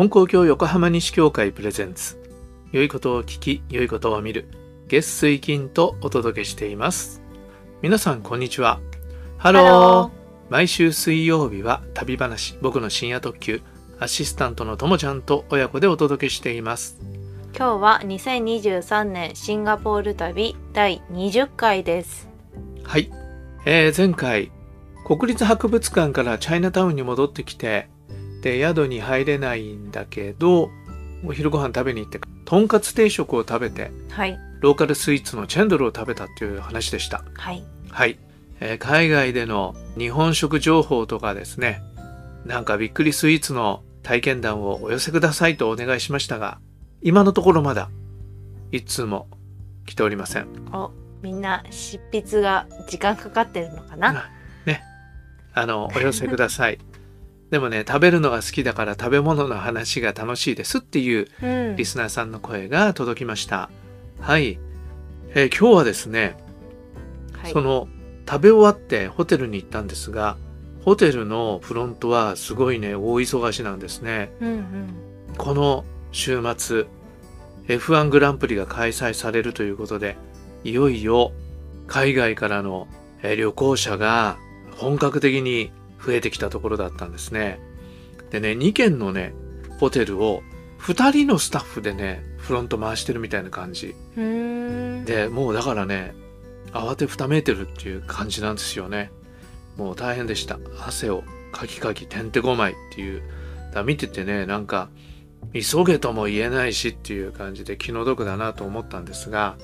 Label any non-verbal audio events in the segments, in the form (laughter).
本校教横浜西教会 presents。良いことを聞き良いことを見る。月水金とお届けしています。皆さんこんにちは。ハロー。毎週水曜日は旅話。僕の深夜特急。アシスタントのともちゃんと親子でお届けしています。今日は2023年シンガポール旅第20回です。はい、えー前回国立博物館からチャイナタウンに戻ってきてで宿に入れないんだけどお昼ご飯食べに行ってとんかつ定食を食べてはい。ローカルスイーツのチェンドルを食べたっていう話でしたはい。はい、えー海外での日本食情報とかですねなんかびっくりスイーツの体験談をお寄せくださいとお願いしましたが今のところまだ一通も来ておりませんお、みんな執筆が時間かかってるのかな？ねあのお寄せくださいでもね食べるのが好きだから食べ物の話が楽しいですっていううんリ。スナーさんの声が届きましたはい、えー今日はですねはい。その食べ終わってホテルに行ったんですがホテルのフロントはすごいね大忙しなんですねうんうん。この週末 F1 グランプリが開催されるということでいよいよ海外からのえー旅行者が本格的に増えてきたところだったんですね。でね2軒のねホテルを2人のスタッフでねフロント回してるみたいな感じ。でもうだからね慌てふためいてるっていう感じなんですよね。もう大変でした。汗をかきかきてんてこまいっていう。だ見ててねなんか急げとも言えないしっていう感じで気の毒だなと思ったんですが、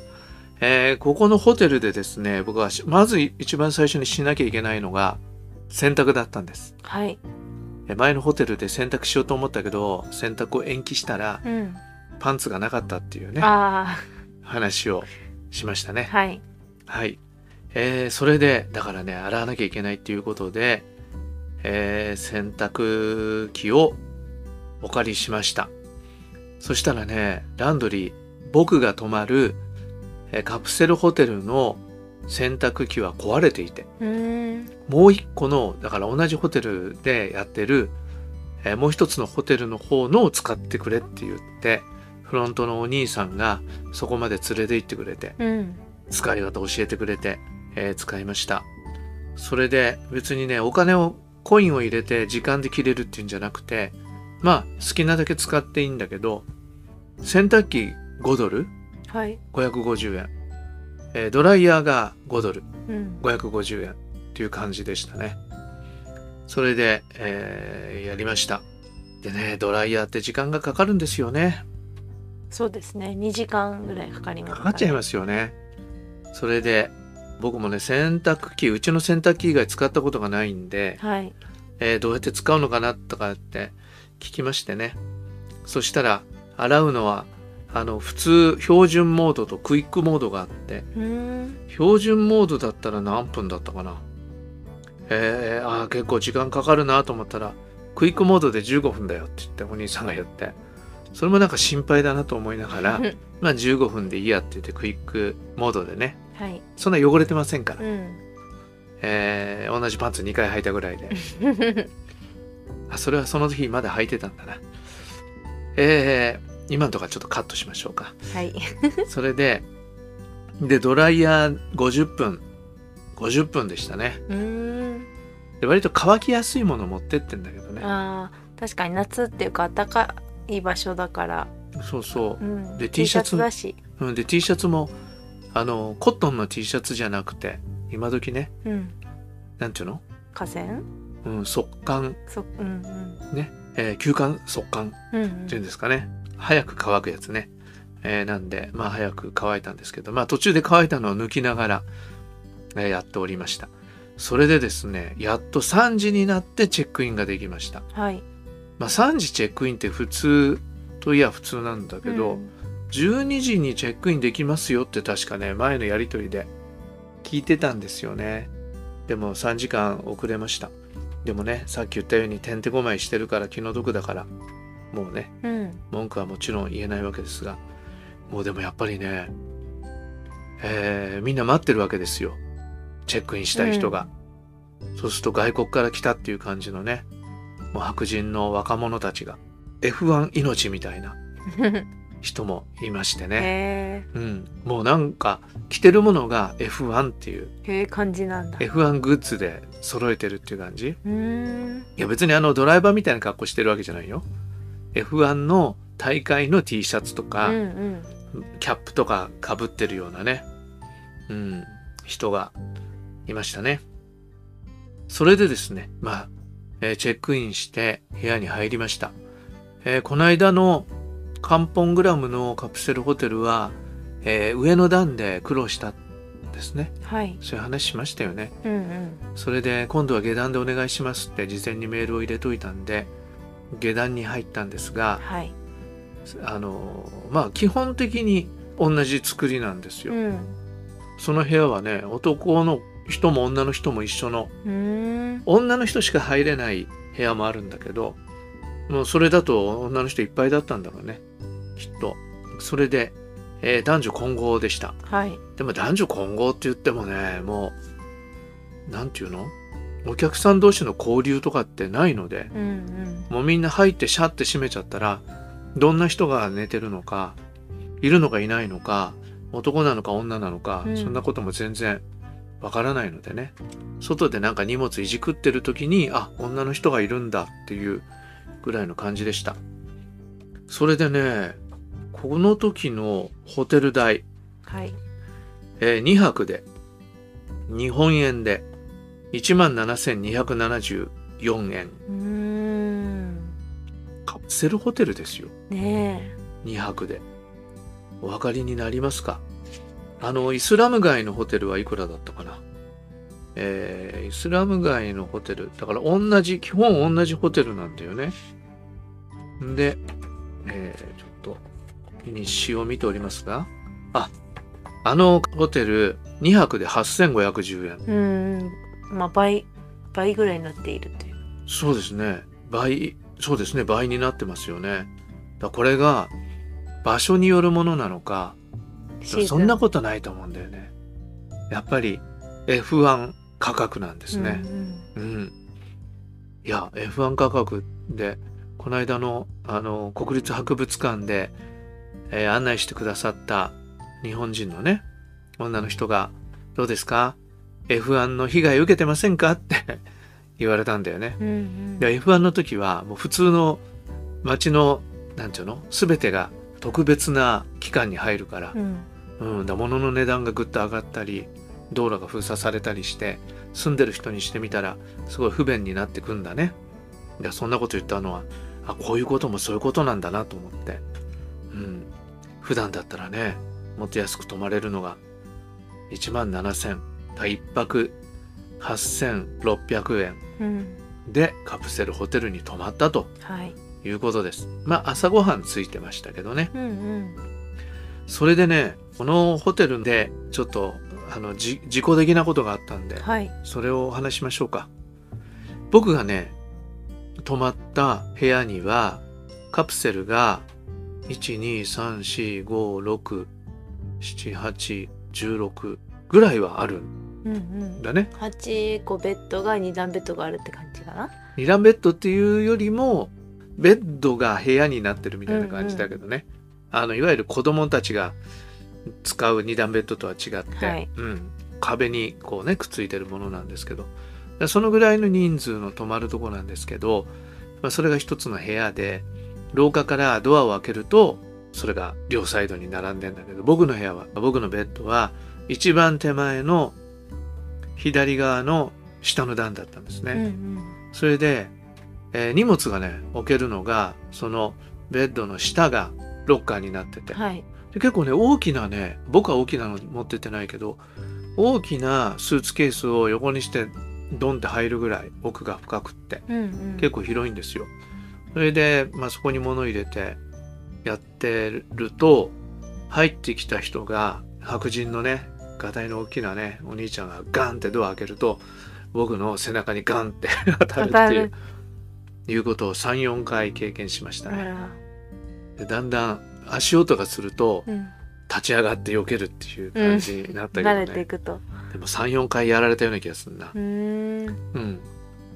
えーここのホテルでですね僕はしまず一番最初にしなきゃいけないのが洗濯だったんですはい。え前のホテルで洗濯しようと思ったけど洗濯を延期したらうん。パンツがなかったっていうねあ話をしましたねあ。はい。はい。えーそれで、だからね、洗わなきゃいけないっていうことで、えー洗濯機をお借りしました。そしたらね、ランドリー、僕が泊まる、えーカプセルホテルの洗濯機は壊れていて。もう一個の、だから同じホテルでやってる、えーもう一つのホテルの方のを使ってくれって言って、フロントのお兄さんがそこまで連れて行ってくれて、うん。使い方教えてくれて、えー使いましたそれで別にねお金をコインを入れて時間で切れるっていうんじゃなくてまあ好きなだけ使っていいんだけど洗濯機5ドル？はい。550円、えードライヤーが5ドルうん。550円っていう感じでしたねそれで、えーやりましたでねドライヤーって時間がかかるんですよねそうですね。2時間ぐらいかかります、かかっちゃいますすよね。それで僕もね洗濯機うちの洗濯機以外使ったことがないんで、はい。えーどうやって使うのかなとかって聞きましてねそしたら洗うのはあの普通標準モードとクイックモードがあって。標準モードだったら何分だったかな。えー、あー結構時間かかるなと思ったらクイックモードで15分だよって言ってお兄さんが言って。それもなんか心配だなと思いながらまあ15分でいいやって言ってクイックモードでね。はい。そんな汚れてませんから、うん。えー同じパンツ2回履いたぐらいで。(laughs) あそれはその時まだ履いてたんだな。えー今のとかちょっとカットしましょうかはい。(laughs) それででドライヤー50分50分でしたねうーん。で割と乾きやすいもの持ってってんだけどねああ、確かに夏っていうか暖かい場所だから。そうそううん。で T シャツだし。うん、で T シャツもあのコットンの T シャツじゃなくて今時ねうん。なんていうの、河川？うん、速乾そ、うんね、えー、休館速乾うん。うんっていうんですかね早く乾くやつね、えーなんでまあ早く乾いたんですけどまあ途中で乾いたのを抜きながら、えーやっておりました。それでですねやっと3時になってチェックインができました。はい。まあ3時チェックインって普通といや普通なんだけど、うん。12時にチェックインできますよって確かね前のやり取りで聞いてたんですよね。でも3時間遅れました。でもねさっき言ったようにてんてこまいしてるから気の毒だからもうねうん。文句はもちろん言えないわけですがもうでもやっぱりね、えーみんな待ってるわけですよ。チェックインしたい人が、そうすると外国から来たっていう感じのねもう白人の若者たちが F1 命みたいな (laughs) 人もいましてね、へうん、もうなんか着てるものが F1 っていう。えへえ感じなんだ。F1 グッズで揃えてるっていう感じ。いや別にあのドライバーみたいな格好してるわけじゃないよ F1 の大会の T シャツとか、うんうんキャップとかかぶってるようなね、うん、人がいましたね。それでですね、まあ、えーチェックインして部屋に入りました。えーこの間のカンポングラムのカプセルホテルは、えー上の段で苦労したんですね。はいそういう話しましたよね。うんうんそれで今度は下段でお願いしますって事前にメールを入れといたんで、下段に入ったんですが、はい。あのまあ基本的に同じ作りなんですよ。うん。その部屋はね男の人も女の人も一緒の女の人しか入れない部屋もあるんだけどもうそれだと女の人いっぱいだったんだろうね。きっと。それで、えー男女混合でした。はい。でも男女混合って言ってもねもうなんていうの？お客さん同士の交流とかってないのでうんうん。もうみんな入ってシャッて閉めちゃったらどんな人が寝てるのかいるのかいないのか男なのか女なのか、うん。そんなことも全然わからないのでね。外でなんか荷物いじくってる時にあ女の人がいるんだっていうぐらいの感じでした。それでねこの時のホテル代、はい。え2泊で日本円で17,274円。うーん。カプセルホテルですよ。ね2泊で。お分かりになりますか？あのイスラム街のホテルはいくらだったかな？えーイスラム街のホテル。だから同じ基本同じホテルなんだよね。で、えーちょっと日誌を見ておりますが。ああのホテル2泊で8510円。えうんまあ倍倍ぐらいになっているという。そうですね。倍そうですね。倍になってますよね。だこれが場所によるものなのかそんなことないと思うんだよね。やっぱり F1 価格なんですね。うんうん。いや、F1 価格で、この間の、あの、国立博物館で、えー案内してくださった日本人のね、女の人が、どうですか？?F1 の被害受けてませんかって (laughs) 言われたんだよね。うんうん。で F1 の時は、もう普通の街の、なんていうの？全てが特別な期間に入るから、うん。うん、だ物の値段がぐっと上がったり道路が封鎖されたりして住んでる人にしてみたらすごい不便になってくんだね。でそんなこと言ったのはあこういうこともそういうことなんだなと思って、うん、普段だったらねもっと安く泊まれるのが1万7000だ1泊8600円。うん。でカプセルホテルに泊まったと。はい。いうことです。まあ朝ごはんついてましたけどね。うんうん。それでねこのホテルでちょっとあのじ事故的なことがあったんではい。それをお話しましょうか。僕がね泊まった部屋にはカプセルが12345678816ぐらいはあるうんうん。んだね。8個ベッドが2段ベッドがあるって感じかな？二段ベッドっていうよりもベッドが部屋になってるみたいな感じだけどね、あのいわゆる子供たちが使う二段ベッドとは違って、はい。うん、壁にこうねくっついてるものなんですけど。でそのぐらいの人数の泊まるとこなんですけど、まあ、それが一つの部屋で廊下からドアを開けるとそれが両サイドに並んでんだけど僕の部屋は僕のベッドは一番手前の左側の下の段だったんですね。うんうんそれで、えー荷物がね置けるのがそのベッドの下がロッカーになってて、はいで結構ね大きなね僕は大きなの持ってってないけど大きなスーツケースを横にしてドンって入るぐらい奥が深くってうんうん結構広いんですよ。それで、まあ、そこに物入れてやってると入ってきた人が白人のねガタイの大きなねお兄ちゃんがガンってドア開けると僕の背中にガンって (laughs) 当たるっていういうことを34回経験しましたね。でだんだん足音がするとうん。立ち上がって避けるっていう感じになったけど慣れていね、くと。でも34回やられたような気がするな。う。ーん。うん、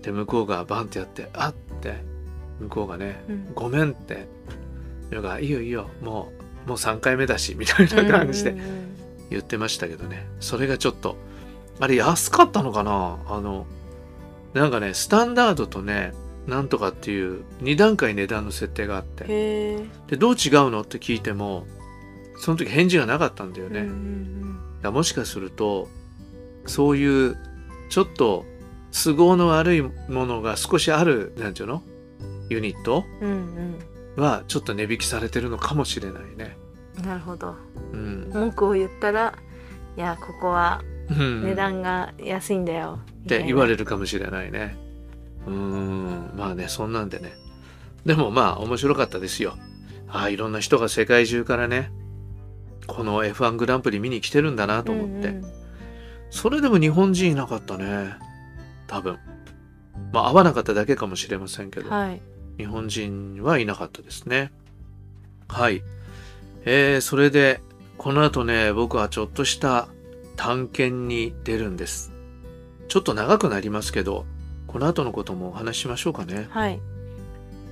で向こうがバンってやって「あっ!」て向こうがねうん「ごめん」って。のが「いいよいいよ。もうもう3回目だし」みたいな感じで。うんうんうん言ってましたけどね。それがちょっとあれ安かったのかな？あのなんかねスタンダードとねなんとかっていう2段階値段の設定があって。でどう違うのって聞いてもその時返事がなかったんだよね、だもしかするとそういうちょっと都合の悪いものが少しあるなんていうの？ユニットはちょっと値引きされてるのかもしれないね。うん。なるほど。うん文句を言ったら、いやここはうん値段が安いんだよ。って言わる。れるかもしれないね。うーんまあねそんなんでねでもまあ面白かったですよ。ああいろんな人が世界中からねこの F1 グランプリ見に来てるんだなと思って、うんうんそれでも日本人いなかったね多分まあ合わなかっただけかもしれませんけど、はい。日本人はいなかったですねはいえー、それでこの後ね僕はちょっとした探検に出るんですちょっと長くなりますけどこの後のこともお話ししましょうかねはい。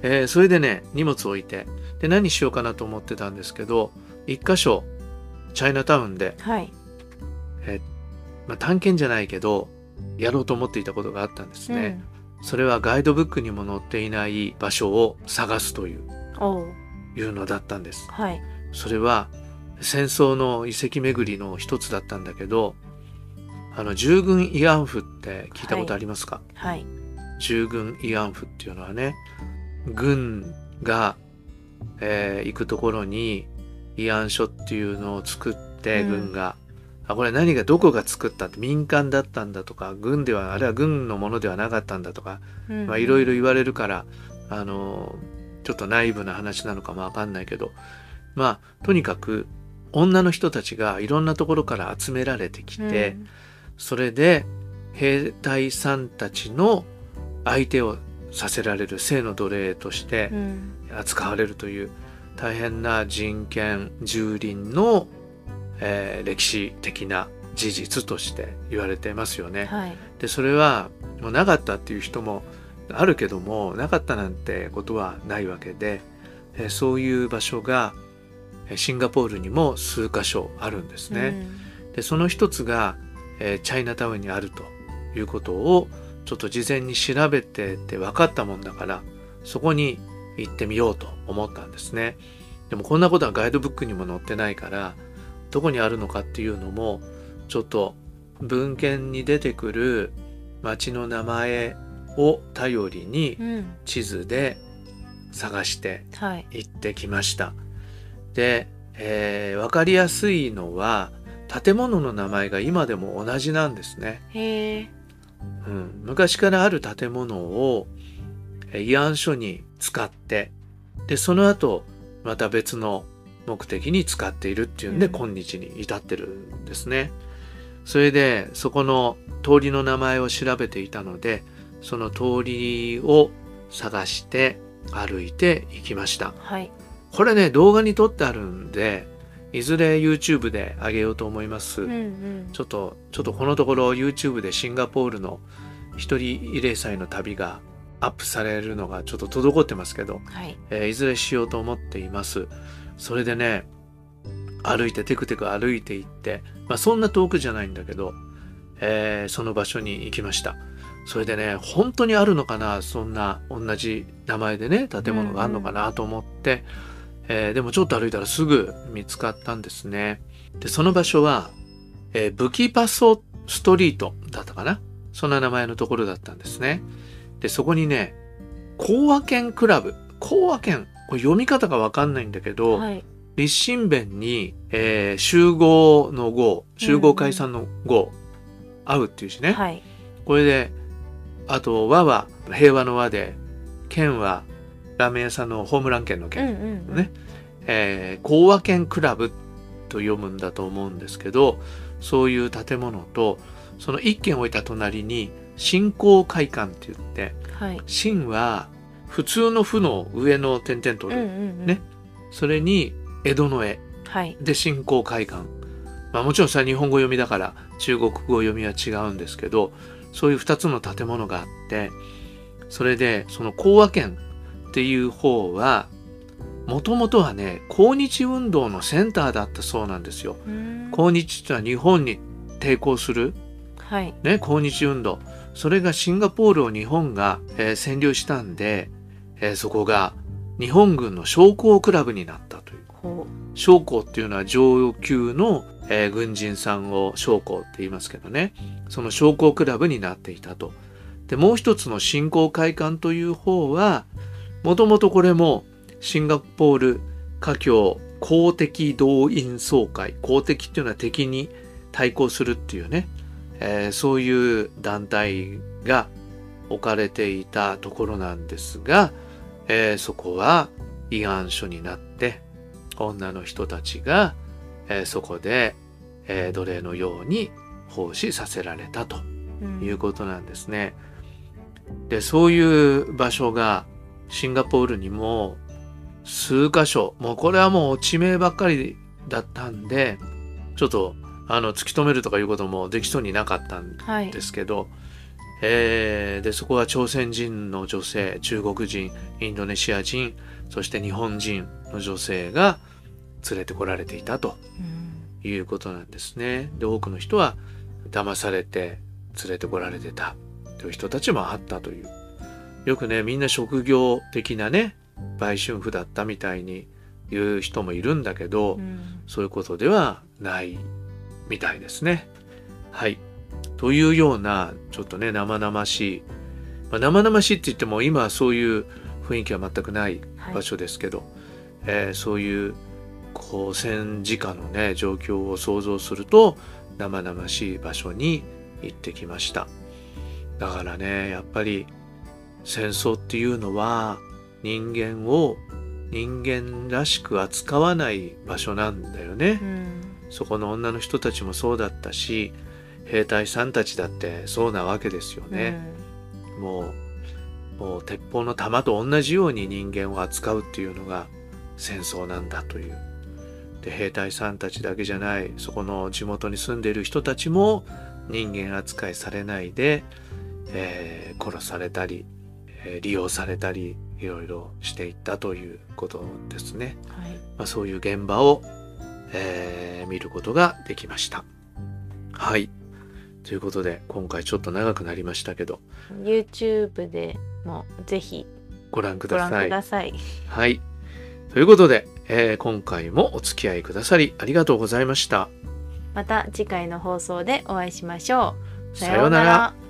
えーそれでね荷物置いてで何しようかなと思ってたんですけど一箇所チャイナタウンで、はい。まあ、探検じゃないけどやろうと思っていたことがあったんですね、それはガイドブックにも載っていない場所を探すという。いうのだったんですはい。それは戦争の遺跡巡りの一つだったんだけどあの従軍慰安婦って聞いたことありますか、はい。従軍慰安婦っていうのはね軍が、えー行くところに慰安所っていうのを作ってうん。軍が、あこれ何がどこが作ったって民間だったんだとか軍ではあれは軍のものではなかったんだとかまあいろいろ言われるからあのちょっとナイーブな話なのかもわかんないけどまあとにかく女の人たちがいろんなところから集められてきて、それで兵隊さんたちの相手をさせられる性の奴隷としてうんうん扱われるという大変な人権蹂躙の、えー歴史的な事実として言われてますよね。はい。でそれはもうなかったっていう人もあるけどもなかったなんてことはないわけで、えーそういう場所がえーシンガポールにも数箇所あるんですね。でその一つが、えーチャイナタウンにあるということをちょっと事前に調べてて分かったもんだからそこに行ってみようと思ったんですね。でもこんなことはガイドブックにも載ってないからどこにあるのかっていうのもちょっと文献に出てくる町の名前を頼りにうん。うん。地図で探してはい。行ってきました。で、えー、分かりやすいのは建物の名前が今でも同じなんですね。へえ。うん、昔からある建物をえー慰安所に使ってでその後また別の目的に使っているっていうんで、うん今日に至ってるんですね。それでそこの通りの名前を調べていたのでその通りを探して歩いて行きました。はい。これね動画に撮ってあるんでいずれ YouTube で上げようと思います。うんうん。ちょっと、ちょっとこのところ YouTube でシンガポールの一人慰霊祭の旅がアップされるのがちょっと滞ってますけど、はい。えーいずれしようと思っています。それでね、歩いてテクテク歩いていって、まあそんな遠くじゃないんだけど、えーその場所に行きました。それでね、本当にあるのかな、そんな同じ名前でね、建物があるのかなと思って、えーでもちょっと歩いたらすぐ見つかったんですね。で、その場所は、えーブキパソストリートだったかな？そんな名前のところだったんですね。で、そこにね、講和県クラブ、講和県、これ読み方がわかんないんだけど、はい。立身弁に、えー集合の合、集合解散の合、合うっていう字ね。はい。これで、あと和は平和の和で、県はラーメン屋さんのホームラン県のうん県。うんうん。ね。えー、講和県クラブと読むんだと思うんですけど、そういう建物と、その一軒置いた隣に、新興会館って言って、はい。新は普通の負の上の点々とうんうんうん。ね。それに江戸の絵はい。で新興会館。まあもちろんさ日本語読みだから中国語読みは違うんですけど、そういう二つの建物があって、それでその講和県っていう方はもともとはね抗日運動のセンターだったそうなんですよ。うん。抗日ってのは日本に抵抗する、はい。ね、抗日運動。それがシンガポールを日本が、えー占領したんで、えーそこが日本軍の将校クラブになったという。ほ将校っていうのは上級の、えー軍人さんを将校って言いますけどね。その将校クラブになっていたと。でもう一つの振興会館という方はもともとこれもシンガポール華僑公的動員総会公的っていうのは敵に対抗するっていうね、えーそういう団体が置かれていたところなんですが、えーそこは慰安所になって女の人たちが、えーそこで、え奴隷のように奉仕させられたということなんですね。でそういう場所がシンガポールにも数箇所。もうこれはもう地名ばっかりだったんでちょっとあの突き止めるとかいうこともできそうになかったんはい。ですけど、えー。でそこは朝鮮人の女性中国人インドネシア人そして日本人の女性が連れてこられていたとうん。いうことなんですね。で多くの人は騙されて連れてこられてたという人たちもあったというよくねみんな職業的なね売春婦だったみたいに言う人もいるんだけど、うんそういうことではないみたいですね。はい。というようなちょっとね生々しい、まあ、生々しいって言っても今はそういう雰囲気は全くないはい場所ですけど、えーそういうこう戦時下のね状況を想像すると生々しい場所に行ってきましただからねやっぱり戦争っていうのは人間を人間らしく扱わない場所なんだよねう。んそこの女の人たちもそうだったし兵隊さんたちだってそうなわけですよね。もうもう鉄砲の弾と同じように人間を扱うっていうのが戦争なんだという。で兵隊さんたちだけじゃないそこの地元に住んでいる人たちも人間扱いされないで、えー殺されたり、えー利用されたりいろいろしていったということですね。うんはいまあ、そういう現場を、えー見ることができました。はい。ということで今回ちょっと長くなりましたけど YouTube でもぜひご覧くご覧ださい。ください。はい。ということで、えー今回もお付き合いくださりありがとうございました。また次回の放送でお会いしましょう。さようなら。